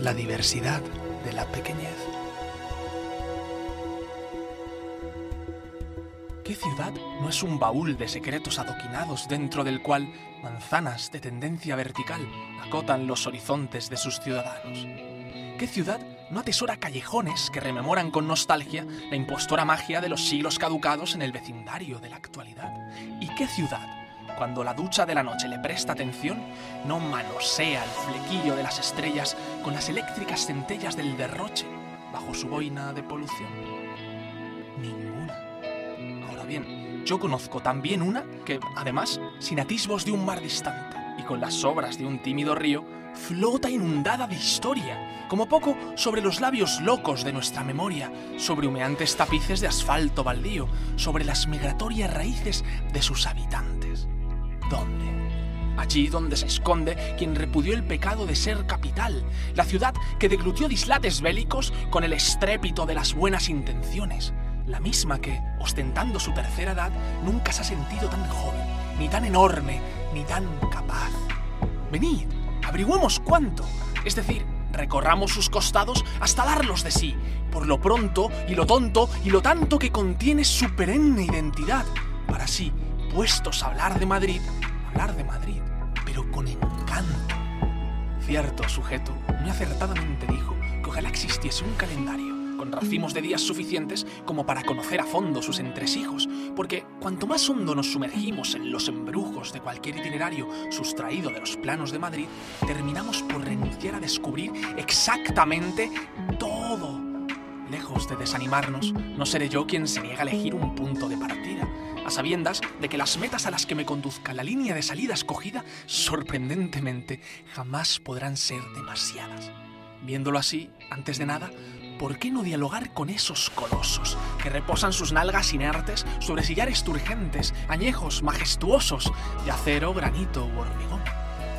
la diversidad de la pequeñez. ¿Qué ciudad no es un baúl de secretos adoquinados dentro del cual manzanas de tendencia vertical acotan los horizontes de sus ciudadanos? ¿Qué ciudad no atesora callejones que rememoran con nostalgia la impostora magia de los siglos caducados en el vecindario de la actualidad? ¿Y qué ciudad cuando la ducha de la noche le presta atención, no manosea el flequillo de las estrellas con las eléctricas centellas del derroche bajo su boina de polución. Ninguna. Ahora bien, yo conozco también una que, además, sin atisbos de un mar distante y con las sobras de un tímido río, flota inundada de historia, como poco sobre los labios locos de nuestra memoria, sobre humeantes tapices de asfalto baldío, sobre las migratorias raíces de sus habitantes. ¿Dónde? Allí donde se esconde quien repudió el pecado de ser capital, la ciudad que deglutió dislates bélicos con el estrépito de las buenas intenciones, la misma que, ostentando su tercera edad, nunca se ha sentido tan joven, ni tan enorme, ni tan capaz. Venid, averigüemos cuánto, es decir, recorramos sus costados hasta darlos de sí, por lo pronto y lo tonto y lo tanto que contiene su perenne identidad, para así puestos a hablar de Madrid, hablar de Madrid, pero con encanto. Cierto sujeto muy acertadamente dijo que ojalá existiese un calendario con racimos de días suficientes como para conocer a fondo sus entresijos, porque cuanto más hondo nos sumergimos en los embrujos de cualquier itinerario sustraído de los planos de Madrid, terminamos por renunciar a descubrir exactamente todo. Lejos de desanimarnos, no seré yo quien se niega a elegir un punto de partida a sabiendas de que las metas a las que me conduzca la línea de salida escogida, sorprendentemente, jamás podrán ser demasiadas. Viéndolo así, antes de nada, ¿por qué no dialogar con esos colosos que reposan sus nalgas inertes sobre sillares turgentes, añejos, majestuosos, de acero, granito u hormigón?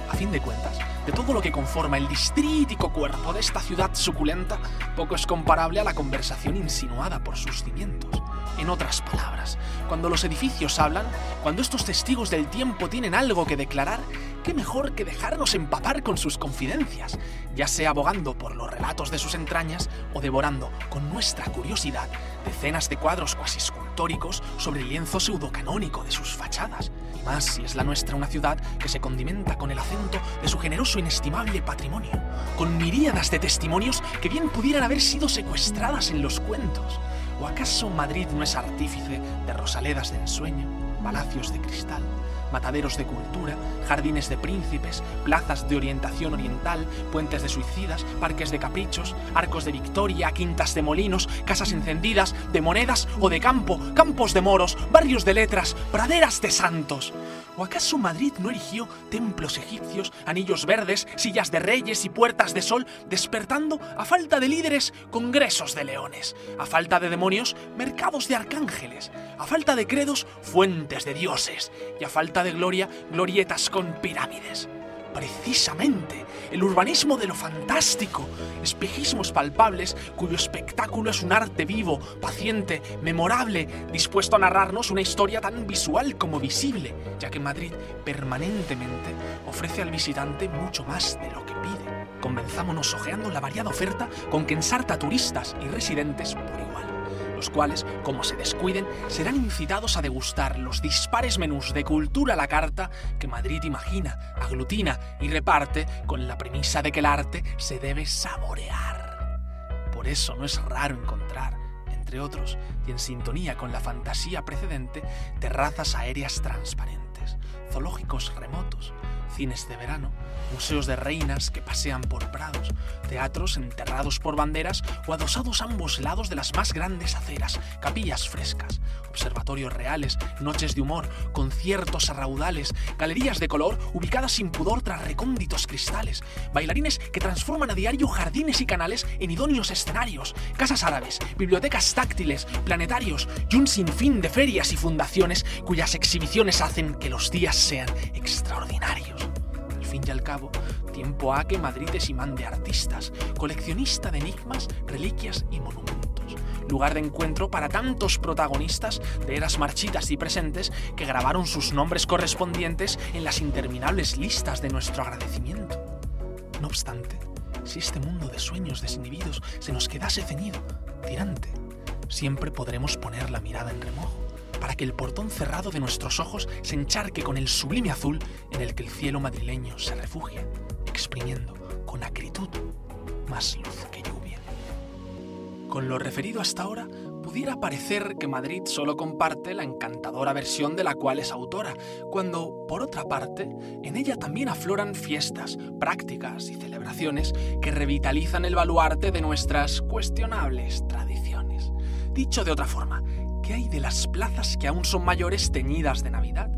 A fin de cuentas, de todo lo que conforma el distrítico cuerpo de esta ciudad suculenta, poco es comparable a la conversación insinuada por sus cimientos. En otras palabras, cuando los edificios hablan, cuando estos testigos del tiempo tienen algo que declarar, qué mejor que dejarnos empapar con sus confidencias, ya sea abogando por los relatos de sus entrañas o devorando con nuestra curiosidad decenas de cuadros cuasi escultóricos sobre el lienzo pseudocanónico de sus fachadas. Y más si es la nuestra una ciudad que se condimenta con el acento de su generoso e inestimable patrimonio, con miríadas de testimonios que bien pudieran haber sido secuestradas en los cuentos. ¿O acaso Madrid no es artífice de rosaledas de ensueño, palacios de cristal, mataderos de cultura, jardines de príncipes, plazas de orientación oriental, puentes de suicidas, parques de caprichos, arcos de victoria, quintas de molinos, casas encendidas, de monedas o de campo, campos de moros, barrios de letras, praderas de santos. ¿O acaso Madrid no erigió templos egipcios, anillos verdes, sillas de reyes y puertas de sol, despertando, a falta de líderes, congresos de leones, a falta de demonios, mercados de arcángeles, a falta de credos, fuentes de dioses, y a falta de gloria, glorietas con pirámides? Precisamente, el urbanismo de lo fantástico, espejismos palpables cuyo espectáculo es un arte vivo, paciente, memorable, dispuesto a narrarnos una historia tan visual como visible, ya que Madrid permanentemente ofrece al visitante mucho más de lo que pide. Convenzámonos ojeando la variada oferta con que ensarta turistas y residentes por igual los cuales, como se descuiden, serán incitados a degustar los dispares menús de cultura a la carta que Madrid imagina, aglutina y reparte con la premisa de que el arte se debe saborear. Por eso no es raro encontrar, entre otros, y en sintonía con la fantasía precedente, terrazas aéreas transparentes, zoológicos remotos, cines de verano, museos de reinas que pasean por prados, teatros enterrados por banderas o adosados a ambos lados de las más grandes aceras, capillas frescas, observatorios reales, noches de humor, conciertos a raudales, galerías de color ubicadas sin pudor tras recónditos cristales, bailarines que transforman a diario jardines y canales en idóneos escenarios, casas árabes, bibliotecas táctiles, planetarios y un sinfín de ferias y fundaciones cuyas exhibiciones hacen que los días sean extraordinarios fin y al cabo, tiempo ha que Madrid es imán de artistas, coleccionista de enigmas, reliquias y monumentos. Lugar de encuentro para tantos protagonistas de eras marchitas y presentes que grabaron sus nombres correspondientes en las interminables listas de nuestro agradecimiento. No obstante, si este mundo de sueños desinhibidos se nos quedase ceñido, tirante, siempre podremos poner la mirada en remojo, para que el portón cerrado de nuestros ojos se encharque con el sublime azul en el que el cielo madrileño se refugia, exprimiendo con acritud más luz que lluvia. Con lo referido hasta ahora, pudiera parecer que Madrid solo comparte la encantadora versión de la cual es autora, cuando, por otra parte, en ella también afloran fiestas, prácticas y celebraciones que revitalizan el baluarte de nuestras cuestionables tradiciones. Dicho de otra forma, ¿qué hay de las plazas que aún son mayores teñidas de Navidad?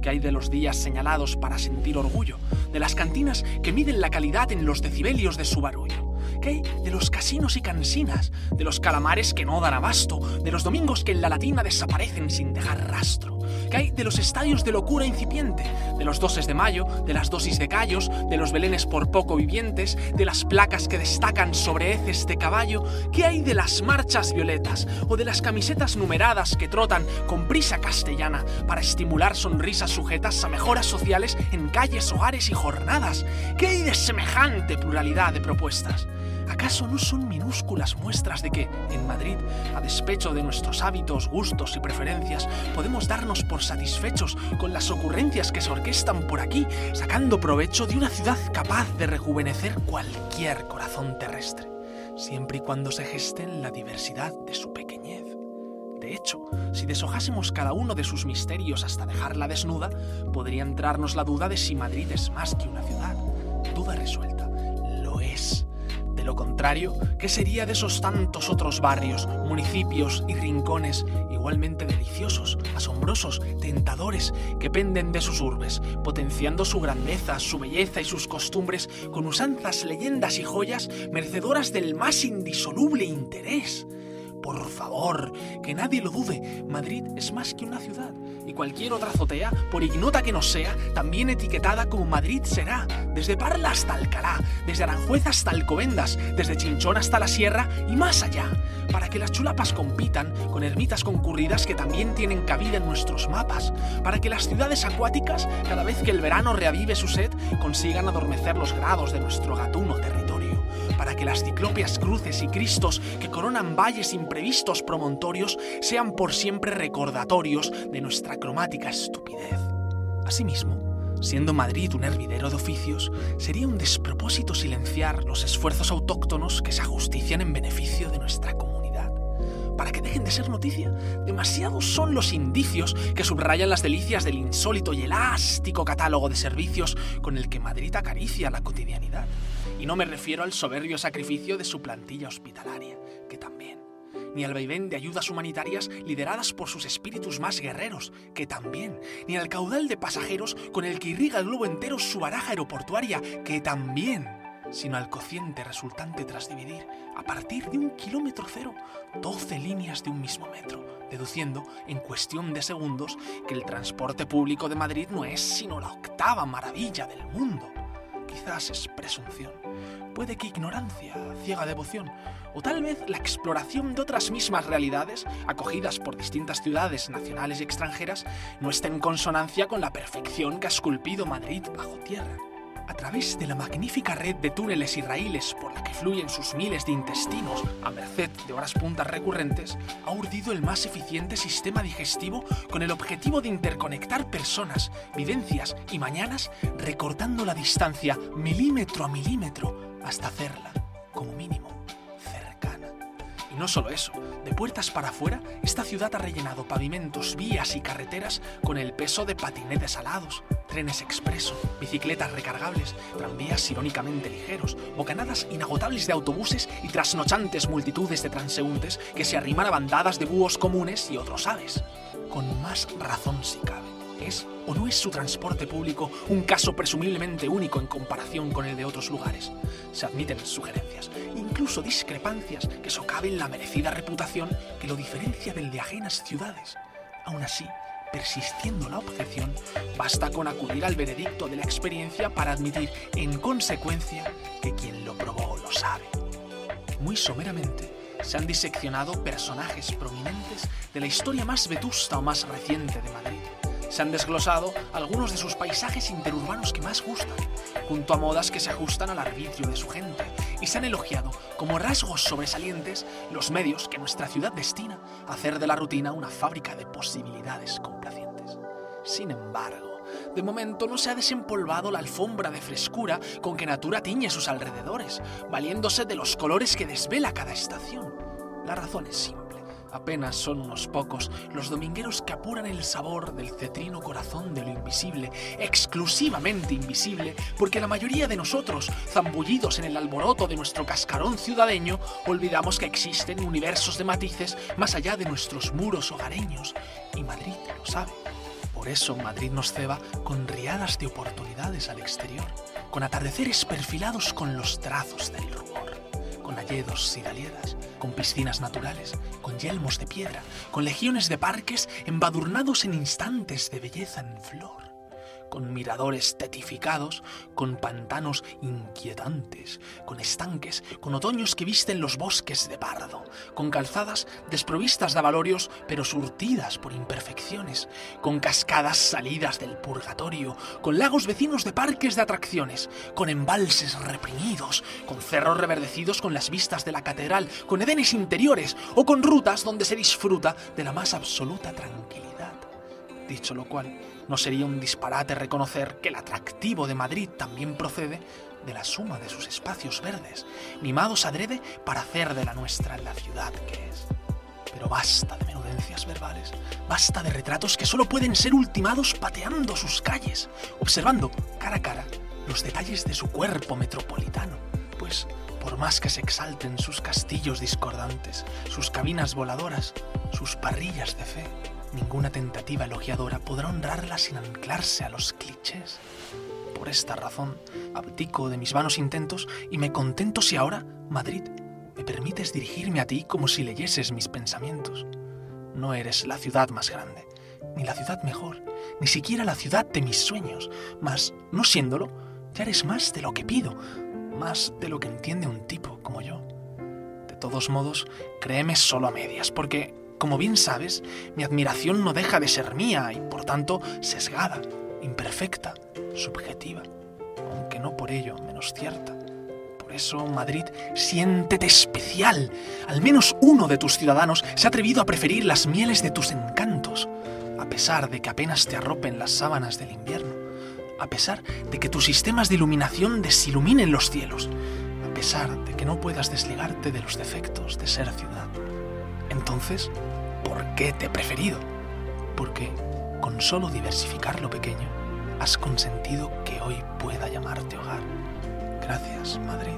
¿Qué hay de los días señalados para sentir orgullo? ¿De las cantinas que miden la calidad en los decibelios de su barullo? ¿Qué de los casinos y cansinas? ¿De los calamares que no dan abasto? ¿De los domingos que en la latina desaparecen sin dejar rastro? ¿Qué hay de los estadios de locura incipiente? ¿De los doses de mayo? ¿De las dosis de callos? ¿De los belenes por poco vivientes? ¿De las placas que destacan sobre heces de caballo? ¿Qué hay de las marchas violetas? ¿O de las camisetas numeradas que trotan con prisa castellana para estimular sonrisas sujetas a mejoras sociales en calles, hogares y jornadas? ¿Qué hay de semejante pluralidad de propuestas? ¿Acaso no son minúsculas muestras de que, en Madrid, a despecho de nuestros hábitos, gustos y preferencias, podemos darnos por satisfechos con las ocurrencias que se orquestan por aquí, sacando provecho de una ciudad capaz de rejuvenecer cualquier corazón terrestre, siempre y cuando se geste en la diversidad de su pequeñez? De hecho, si deshojásemos cada uno de sus misterios hasta dejarla desnuda, podría entrarnos la duda de si Madrid es más que una ciudad. Duda resuelta. Lo es. Lo contrario, ¿qué sería de esos tantos otros barrios, municipios y rincones igualmente deliciosos, asombrosos, tentadores, que penden de sus urbes, potenciando su grandeza, su belleza y sus costumbres con usanzas, leyendas y joyas merecedoras del más indisoluble interés? Por favor, que nadie lo dude, Madrid es más que una ciudad, y cualquier otra azotea, por ignota que no sea, también etiquetada como Madrid será, desde Parla hasta Alcalá, desde Aranjuez hasta Alcobendas, desde Chinchón hasta la Sierra y más allá, para que las chulapas compitan con ermitas concurridas que también tienen cabida en nuestros mapas, para que las ciudades acuáticas, cada vez que el verano reavive su sed, consigan adormecer los grados de nuestro gatuno territorio para que las ciclópeas cruces y cristos que coronan valles imprevistos promontorios sean por siempre recordatorios de nuestra cromática estupidez. Asimismo, siendo Madrid un hervidero de oficios, sería un despropósito silenciar los esfuerzos autóctonos que se ajustician en beneficio de nuestra comunidad. Para que dejen de ser noticia, demasiados son los indicios que subrayan las delicias del insólito y elástico catálogo de servicios con el que Madrid acaricia la cotidianidad. Y no me refiero al soberbio sacrificio de su plantilla hospitalaria, que también. Ni al vaivén de ayudas humanitarias lideradas por sus espíritus más guerreros, que también. Ni al caudal de pasajeros con el que irriga el globo entero su baraja aeroportuaria, que también. Sino al cociente resultante tras dividir, a partir de un kilómetro cero, 12 líneas de un mismo metro, deduciendo, en cuestión de segundos, que el transporte público de Madrid no es sino la octava maravilla del mundo. Quizás es presunción, puede que ignorancia, ciega devoción, o tal vez la exploración de otras mismas realidades, acogidas por distintas ciudades nacionales y extranjeras, no está en consonancia con la perfección que ha esculpido Madrid bajo tierra a través de la magnífica red de túneles y raíles por la que fluyen sus miles de intestinos, a merced de horas puntas recurrentes, ha urdido el más eficiente sistema digestivo con el objetivo de interconectar personas, vivencias y mañanas, recortando la distancia milímetro a milímetro hasta hacerla, como mínimo, cercana. Y no solo eso, de puertas para afuera, esta ciudad ha rellenado pavimentos, vías y carreteras con el peso de patinetes alados, trenes expreso, bicicletas recargables, tranvías irónicamente ligeros, bocanadas inagotables de autobuses y trasnochantes multitudes de transeúntes que se arriman a bandadas de búhos comunes y otros aves. Con más razón si cabe. ¿Es o no es su transporte público un caso presumiblemente único en comparación con el de otros lugares? Se admiten sugerencias, incluso discrepancias que socaven la merecida reputación que lo diferencia del de ajenas ciudades. Aún así, persistiendo la objeción, basta con acudir al veredicto de la experiencia para admitir en consecuencia que quien lo probó lo sabe. Muy someramente, se han diseccionado personajes prominentes de la historia más vetusta o más reciente de Madrid se han desglosado algunos de sus paisajes interurbanos que más gustan, junto a modas que se ajustan al arbitrio de su gente, y se han elogiado como rasgos sobresalientes los medios que nuestra ciudad destina a hacer de la rutina una fábrica de posibilidades complacientes. Sin embargo, de momento no se ha desempolvado la alfombra de frescura con que Natura tiñe sus alrededores, valiéndose de los colores que desvela cada estación. La razón es simple. Apenas son unos pocos los domingueros que apuran el sabor del cetrino corazón de lo invisible, exclusivamente invisible, porque la mayoría de nosotros, zambullidos en el alboroto de nuestro cascarón ciudadeño, olvidamos que existen universos de matices más allá de nuestros muros hogareños. Y Madrid lo sabe. Por eso Madrid nos ceba con riadas de oportunidades al exterior, con atardeceres perfilados con los trazos del rubor con alledos y daliedas, con piscinas naturales, con yelmos de piedra, con legiones de parques embadurnados en instantes de belleza en flor con miradores tetificados, con pantanos inquietantes, con estanques, con otoños que visten los bosques de pardo, con calzadas desprovistas de avalorios pero surtidas por imperfecciones, con cascadas salidas del purgatorio, con lagos vecinos de parques de atracciones, con embalses reprimidos, con cerros reverdecidos con las vistas de la catedral, con edenes interiores o con rutas donde se disfruta de la más absoluta tranquilidad. Dicho lo cual, no sería un disparate reconocer que el atractivo de Madrid también procede de la suma de sus espacios verdes, mimados adrede para hacer de la nuestra la ciudad que es. Pero basta de menudencias verbales, basta de retratos que solo pueden ser ultimados pateando sus calles, observando cara a cara los detalles de su cuerpo metropolitano, pues por más que se exalten sus castillos discordantes, sus cabinas voladoras, sus parrillas de fe, Ninguna tentativa elogiadora podrá honrarla sin anclarse a los clichés. Por esta razón, abdico de mis vanos intentos y me contento si ahora, Madrid, me permites dirigirme a ti como si leyeses mis pensamientos. No eres la ciudad más grande, ni la ciudad mejor, ni siquiera la ciudad de mis sueños, mas, no siéndolo, ya eres más de lo que pido, más de lo que entiende un tipo como yo. De todos modos, créeme solo a medias, porque como bien sabes, mi admiración no deja de ser mía y por tanto sesgada, imperfecta, subjetiva, aunque no por ello menos cierta. Por eso, Madrid, siéntete especial. Al menos uno de tus ciudadanos se ha atrevido a preferir las mieles de tus encantos, a pesar de que apenas te arropen las sábanas del invierno, a pesar de que tus sistemas de iluminación desiluminen los cielos, a pesar de que no puedas desligarte de los defectos de ser ciudad. Entonces, ¿por qué te he preferido? Porque con solo diversificar lo pequeño, has consentido que hoy pueda llamarte hogar. Gracias, Madrid.